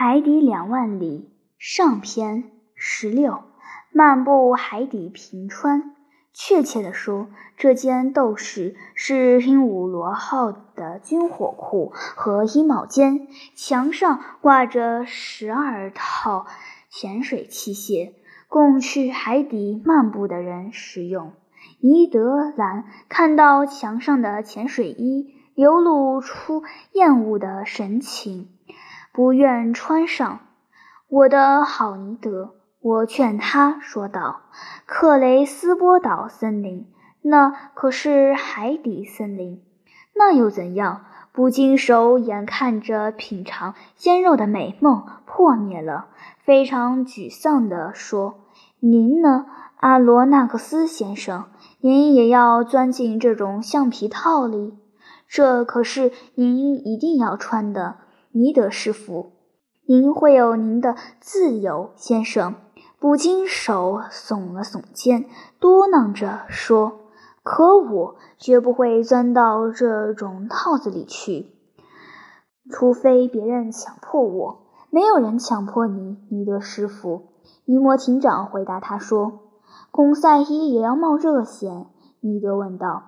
海底两万里上篇十六，漫步海底平川。确切地说，这间斗室是鹦鹉螺号的军火库和衣帽间，墙上挂着十二套潜水器械，供去海底漫步的人使用。尼德兰看到墙上的潜水衣，流露出厌恶的神情。不愿穿上，我的好尼德，我劝他说道：“克雷斯波岛森林，那可是海底森林，那又怎样？不经手，眼看着品尝鲜肉的美梦破灭了。”非常沮丧地说：“您呢，阿罗纳克斯先生？您也要钻进这种橡皮套里？这可是您一定要穿的。”尼德师傅，您会有您的自由，先生。捕鲸手耸了耸肩，嘟囔着说：“可我绝不会钻到这种套子里去，除非别人强迫我。没有人强迫你，尼德师傅。”尼摩艇长回答他说：“孔赛伊也要冒这个险。”尼德问道：“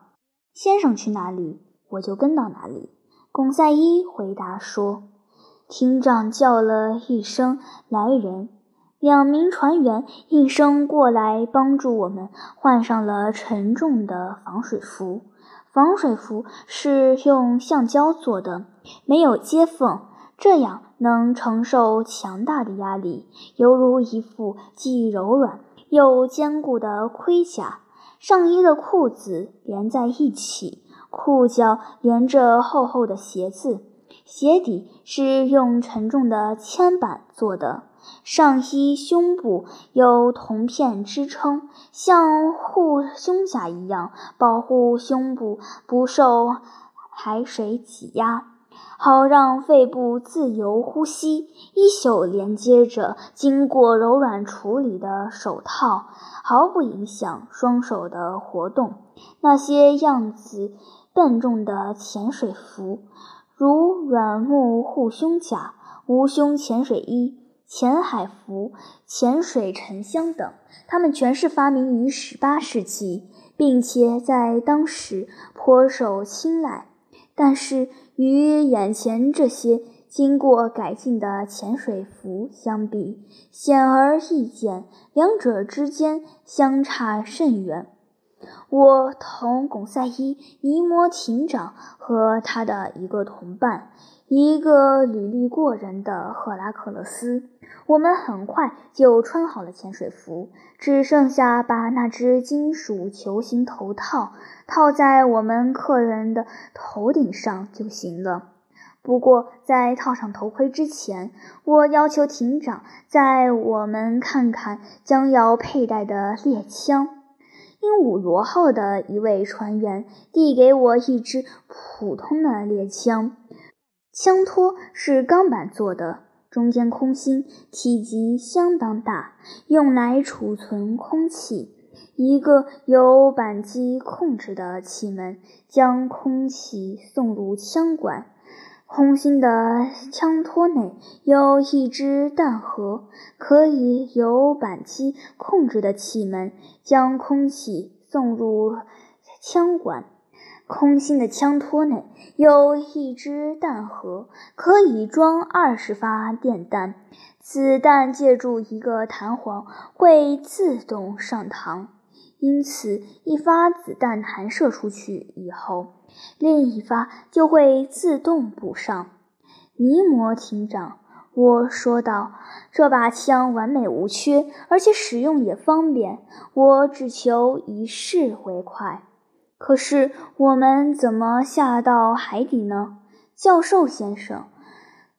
先生去哪里，我就跟到哪里。”巩赛伊回答说：“厅长叫了一声‘来人’，两名船员应声过来，帮助我们换上了沉重的防水服。防水服是用橡胶做的，没有接缝，这样能承受强大的压力，犹如一副既柔软又坚固的盔甲。上衣的裤子连在一起。”裤脚连着厚厚的鞋子，鞋底是用沉重的铅板做的。上衣胸部有铜片支撑，像护胸甲一样保护胸部不受海水挤压，好让肺部自由呼吸。衣袖连接着经过柔软处理的手套，毫不影响双手的活动。那些样子。笨重的潜水服，如软木护胸甲、无胸潜水衣、潜海服、潜水沉箱等，它们全是发明于十八世纪，并且在当时颇受青睐。但是，与眼前这些经过改进的潜水服相比，显而易见，两者之间相差甚远。我同巩赛伊、尼摩艇长和他的一个同伴，一个履历过人的赫拉克勒斯，我们很快就穿好了潜水服，只剩下把那只金属球形头套套在我们客人的头顶上就行了。不过，在套上头盔之前，我要求艇长在我们看看将要佩戴的猎枪。鹦鹉螺号的一位船员递给我一支普通的猎枪，枪托是钢板做的，中间空心，体积相当大，用来储存空气。一个由扳机控制的气门将空气送入枪管。空心的枪托内有一只弹盒，可以由扳机控制的气门将空气送入枪管。空心的枪托内有一只弹盒，可以装二十发电弹。子弹借助一个弹簧会自动上膛。因此，一发子弹弹射出去以后，另一发就会自动补上。尼摩艇长，我说道：“这把枪完美无缺，而且使用也方便。我只求一试为快。可是，我们怎么下到海底呢，教授先生？”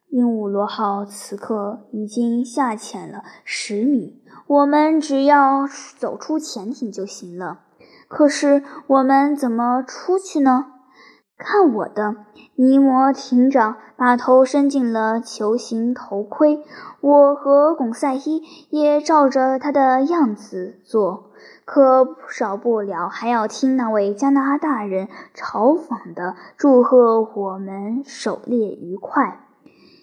鹦鹉螺号此刻已经下潜了十米，我们只要走出潜艇就行了。可是我们怎么出去呢？看我的！尼摩艇长把头伸进了球形头盔，我和巩赛伊也照着他的样子做，可少不了还要听那位加拿大人嘲讽的祝贺我们狩猎愉快。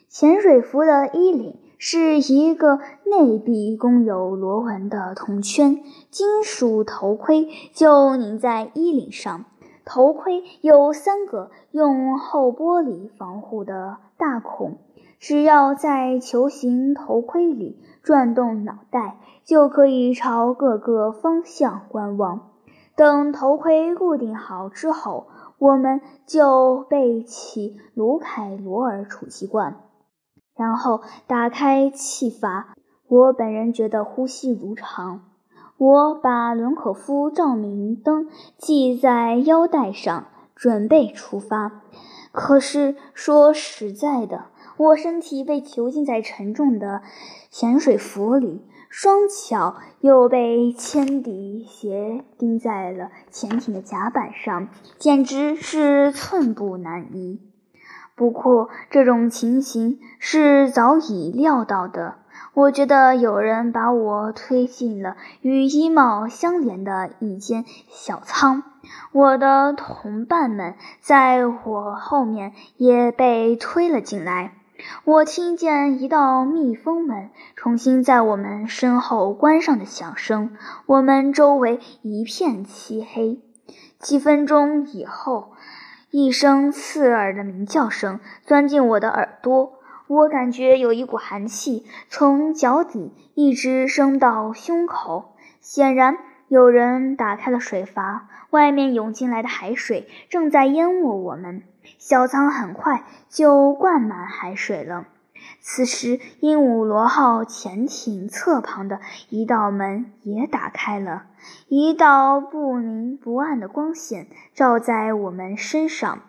潜水服的衣领是一个内壁共有螺纹的铜圈，金属头盔就拧在衣领上。头盔有三个用厚玻璃防护的大孔，只要在球形头盔里转动脑袋，就可以朝各个方向观望。等头盔固定好之后，我们就背起卢凯罗尔储气罐，然后打开气阀。我本人觉得呼吸如常。我把伦可夫照明灯系在腰带上，准备出发。可是说实在的，我身体被囚禁在沉重的潜水服里，双脚又被铅笛鞋钉在了潜艇的甲板上，简直是寸步难移。不过这种情形是早已料到的。我觉得有人把我推进了与衣帽相连的一间小仓，我的同伴们在我后面也被推了进来。我听见一道密封门重新在我们身后关上的响声，我们周围一片漆黑。几分钟以后，一声刺耳的鸣叫声钻进我的耳朵。我感觉有一股寒气从脚底一直升到胸口，显然有人打开了水阀，外面涌进来的海水正在淹没我们。小舱很快就灌满海水了。此时，鹦鹉螺号潜艇侧旁的一道门也打开了，一道不明不暗的光线照在我们身上。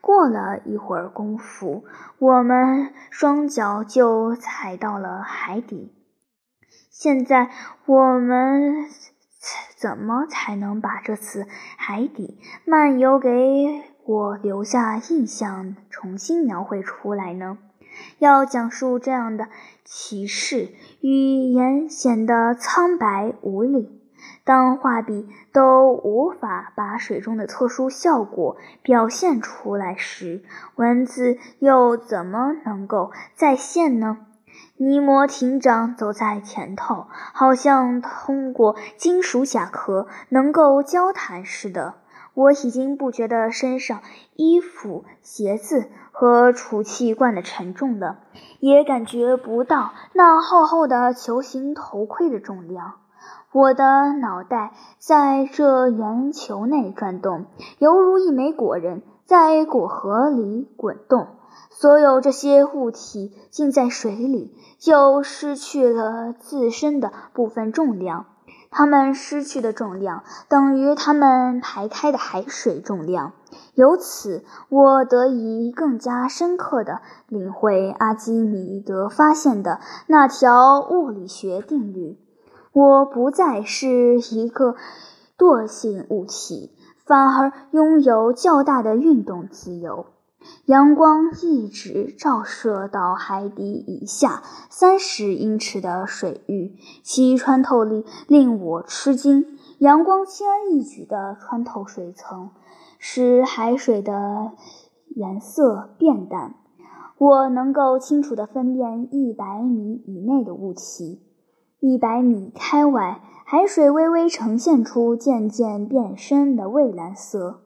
过了一会儿功夫，我们双脚就踩到了海底。现在我们怎么才能把这次海底漫游给我留下印象重新描绘出来呢？要讲述这样的奇事，语言显得苍白无力。当画笔都无法把水中的特殊效果表现出来时，文字又怎么能够再现呢？尼摩艇长走在前头，好像通过金属甲壳能够交谈似的。我已经不觉得身上衣服、鞋子和储气罐的沉重了，也感觉不到那厚厚的球形头盔的重量。我的脑袋在这圆球内转动，犹如一枚果仁在果核里滚动。所有这些物体浸在水里，就失去了自身的部分重量。它们失去的重量等于它们排开的海水重量。由此，我得以更加深刻地领会阿基米德发现的那条物理学定律。我不再是一个惰性物体，反而拥有较大的运动自由。阳光一直照射到海底以下三十英尺的水域，其穿透力令我吃惊。阳光轻而易举地穿透水层，使海水的颜色变淡。我能够清楚地分辨一百米以内的物体。一百米开外，海水微微呈现出渐渐变深的蔚蓝色，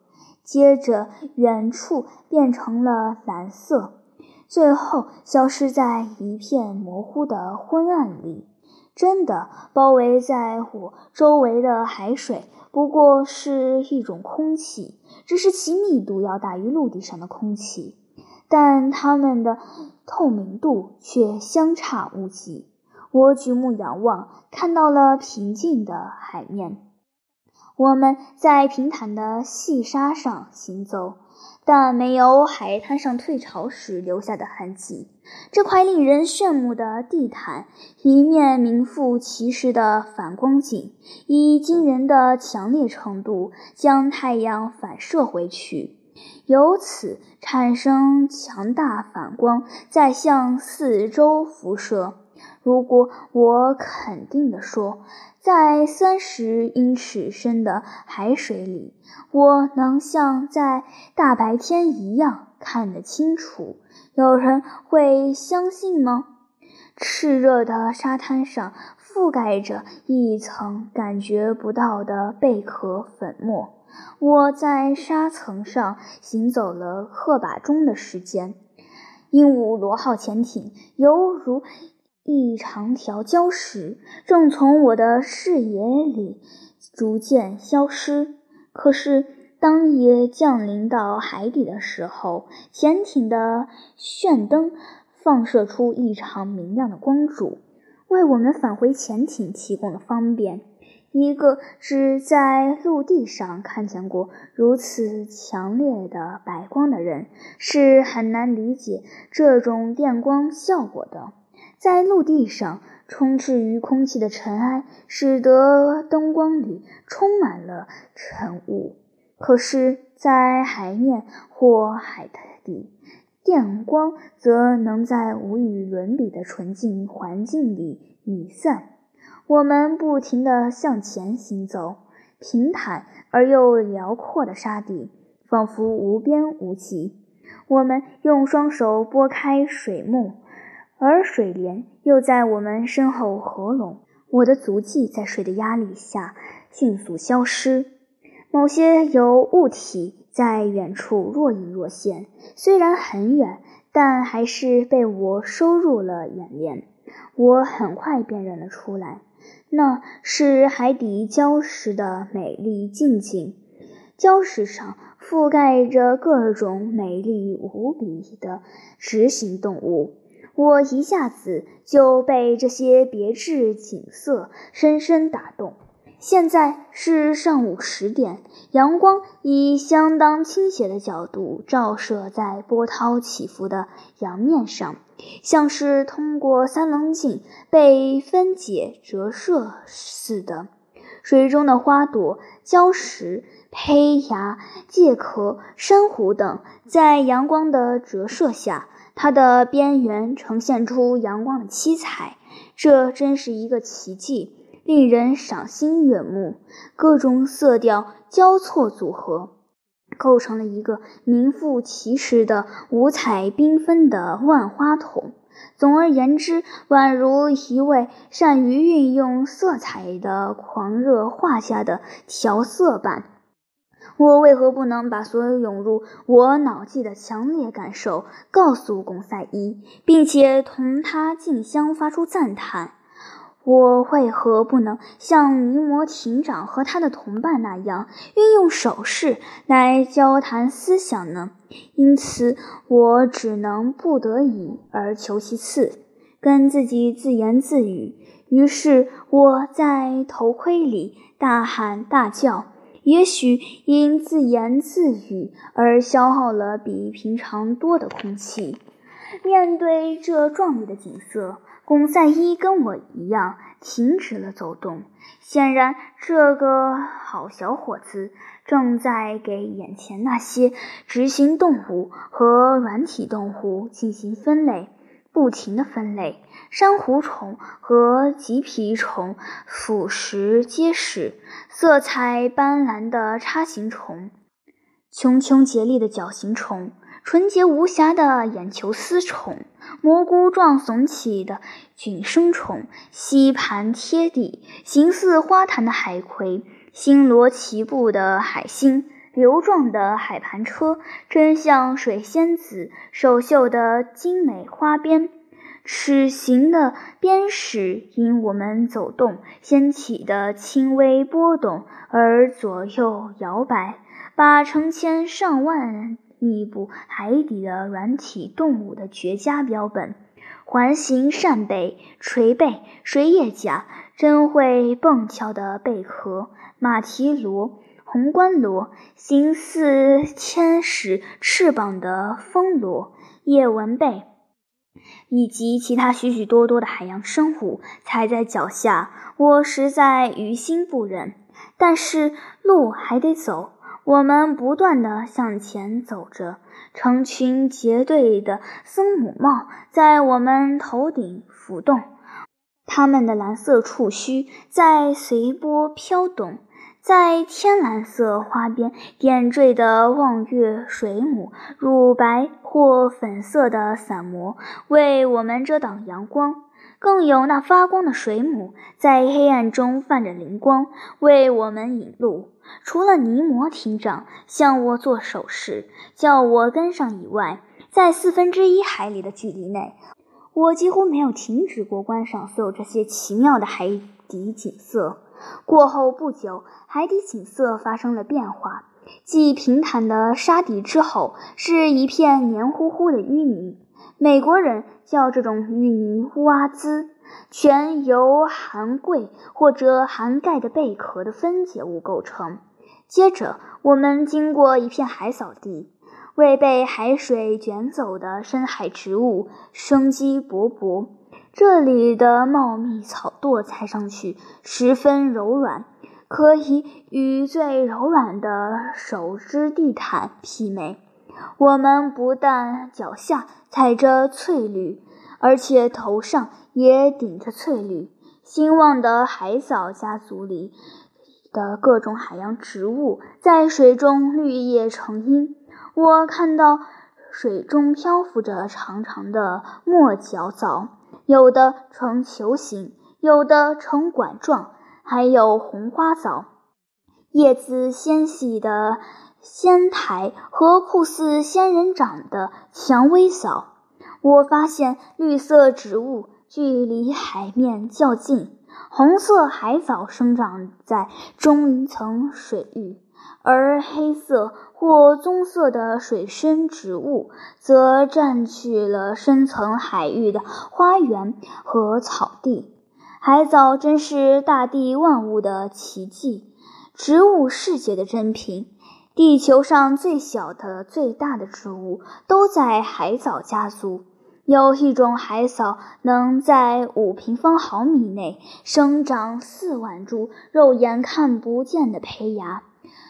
接着远处变成了蓝色，最后消失在一片模糊的昏暗里。真的，包围在我周围的海水不过是一种空气，只是其密度要大于陆地上的空气，但它们的透明度却相差无几。我举目仰望，看到了平静的海面。我们在平坦的细沙上行走，但没有海滩上退潮时留下的痕迹。这块令人炫目的地毯，一面名副其实的反光镜，以惊人的强烈程度将太阳反射回去，由此产生强大反光，再向四周辐射。如果我肯定地说，在三十英尺深的海水里，我能像在大白天一样看得清楚。有人会相信吗？炽热的沙滩上覆盖着一层感觉不到的贝壳粉末。我在沙层上行走了赫把钟的时间。鹦鹉螺号潜艇犹如一长条礁石，正从我的视野里逐渐消失。可是，当夜降临到海底的时候，潜艇的炫灯放射出异常明亮的光柱，为我们返回潜艇提供了方便。一个只在陆地上看见过如此强烈的白光的人，是很难理解这种电光效果的。在陆地上，充斥于空气的尘埃使得灯光里充满了尘雾；可是，在海面或海底，电光则能在无与伦比的纯净环境里弥散。我们不停地向前行走，平坦而又辽阔的沙地仿佛无边无际。我们用双手拨开水幕，而水帘又在我们身后合拢。我的足迹在水的压力下迅速消失。某些有物体在远处若隐若现，虽然很远，但还是被我收入了眼帘。我很快辨认了出来。那是海底礁石的美丽静景，礁石上覆盖着各种美丽无比的直行动物。我一下子就被这些别致景色深深打动。现在是上午十点，阳光以相当倾斜的角度照射在波涛起伏的洋面上，像是通过三棱镜被分解折射似的。水中的花朵、礁石、胚芽、介壳、珊瑚等，在阳光的折射下，它的边缘呈现出阳光的七彩。这真是一个奇迹。令人赏心悦目，各种色调交错组合，构成了一个名副其实的五彩缤纷的万花筒。总而言之，宛如一位善于运用色彩的狂热画家的调色板。我为何不能把所有涌入我脑际的强烈感受告诉贡赛伊，并且同他竞相发出赞叹？我为何不能像尼摩艇长和他的同伴那样运用手势来交谈思想呢？因此，我只能不得已而求其次，跟自己自言自语。于是，我在头盔里大喊大叫，也许因自言自语而消耗了比平常多的空气。面对这壮丽的景色。巩赛伊跟我一样停止了走动，显然这个好小伙子正在给眼前那些执行动物和软体动物进行分类，不停的分类。珊瑚虫和棘皮虫腐蚀结实，色彩斑斓的叉形虫，茕茕孑立的角形虫。纯洁无瑕的眼球丝虫，蘑菇状耸起的菌生虫，吸盘贴地、形似花坛的海葵，星罗棋布的海星，流状的海盘车，真像水仙子手绣的精美花边。齿形的边石因我们走动掀起的轻微波动而左右摇摆，把成千上万。密布海底的软体动物的绝佳标本：环形扇贝、锤贝、水叶甲、真会蹦跳的贝壳、马蹄螺、红冠螺、形似天使翅膀的风螺、叶纹贝，以及其他许许多多的海洋生物踩在脚下，我实在于心不忍。但是路还得走。我们不断地向前走着，成群结队的僧母帽在我们头顶浮动，它们的蓝色触须在随波飘动。在天蓝色花边点缀的望月水母，乳白或粉色的伞膜为我们遮挡阳光；更有那发光的水母，在黑暗中泛着灵光，为我们引路。除了尼摩艇长向我做手势，叫我跟上以外，在四分之一海里的距离内，我几乎没有停止过观赏所有这些奇妙的海底景色。过后不久，海底景色发生了变化。继平坦的沙底之后，是一片黏糊糊的淤泥。美国人叫这种淤泥“乌阿兹”，全由含桂或者含钙的贝壳的分解物构成。接着，我们经过一片海藻地，未被海水卷走的深海植物生机勃勃。这里的茂密草垛踩上去十分柔软，可以与最柔软的手织地毯媲美。我们不但脚下踩着翠绿，而且头上也顶着翠绿。兴旺的海藻家族里的各种海洋植物在水中绿叶成荫。我看到水中漂浮着长长的墨角藻。有的呈球形，有的呈管状，还有红花藻，叶子纤细的仙台和酷似仙人掌的蔷薇藻。我发现绿色植物距离海面较近，红色海藻生长在中层水域。而黑色或棕色的水生植物则占据了深层海域的花园和草地。海藻真是大地万物的奇迹，植物世界的珍品。地球上最小的、最大的植物都在海藻家族。有一种海藻能在五平方毫米内生长四万株肉眼看不见的胚芽。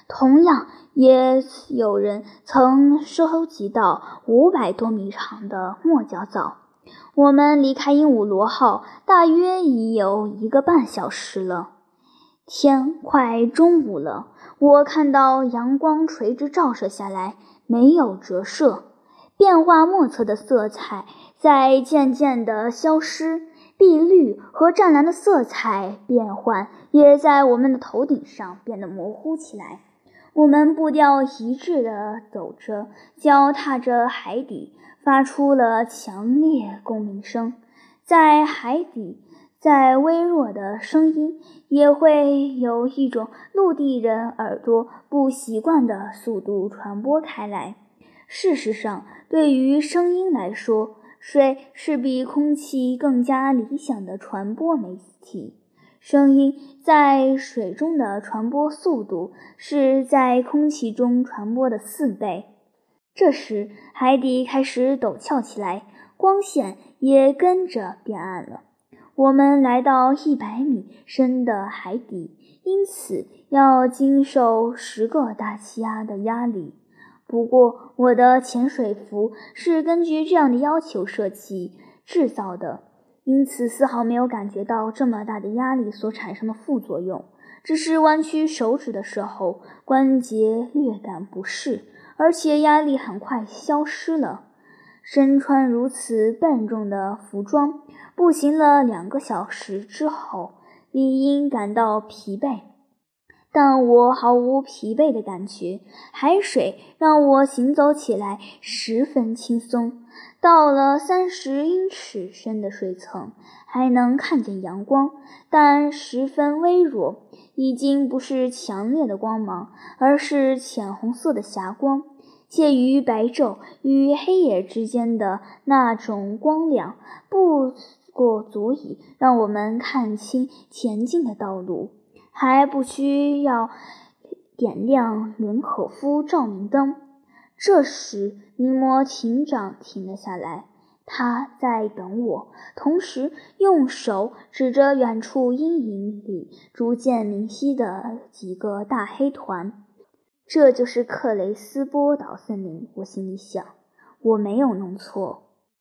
同样，也有人曾收集到五百多米长的墨角藻。我们离开鹦鹉螺号大约已有一个半小时了，天快中午了。我看到阳光垂直照射下来，没有折射，变化莫测的色彩在渐渐地消失，碧绿和湛蓝的色彩变换也在我们的头顶上变得模糊起来。我们步调一致地走着，脚踏着海底，发出了强烈共鸣声。在海底，再微弱的声音也会有一种陆地人耳朵不习惯的速度传播开来。事实上，对于声音来说，水是比空气更加理想的传播媒体。声音在水中的传播速度是在空气中传播的四倍。这时，海底开始陡峭起来，光线也跟着变暗了。我们来到一百米深的海底，因此要经受十个大气压的压力。不过，我的潜水服是根据这样的要求设计制造的。因此，丝毫没有感觉到这么大的压力所产生的副作用，只是弯曲手指的时候关节略感不适，而且压力很快消失了。身穿如此笨重的服装，步行了两个小时之后，理应感到疲惫，但我毫无疲惫的感觉。海水让我行走起来十分轻松。到了三十英尺深的水层，还能看见阳光，但十分微弱，已经不是强烈的光芒，而是浅红色的霞光，介于白昼与黑夜之间的那种光亮，不过足以让我们看清前进的道路，还不需要点亮伦可夫照明灯。这时，尼摩艇长停了下来，他在等我，同时用手指着远处阴影里逐渐明晰的几个大黑团。这就是克雷斯波岛森林，我心里想，我没有弄错。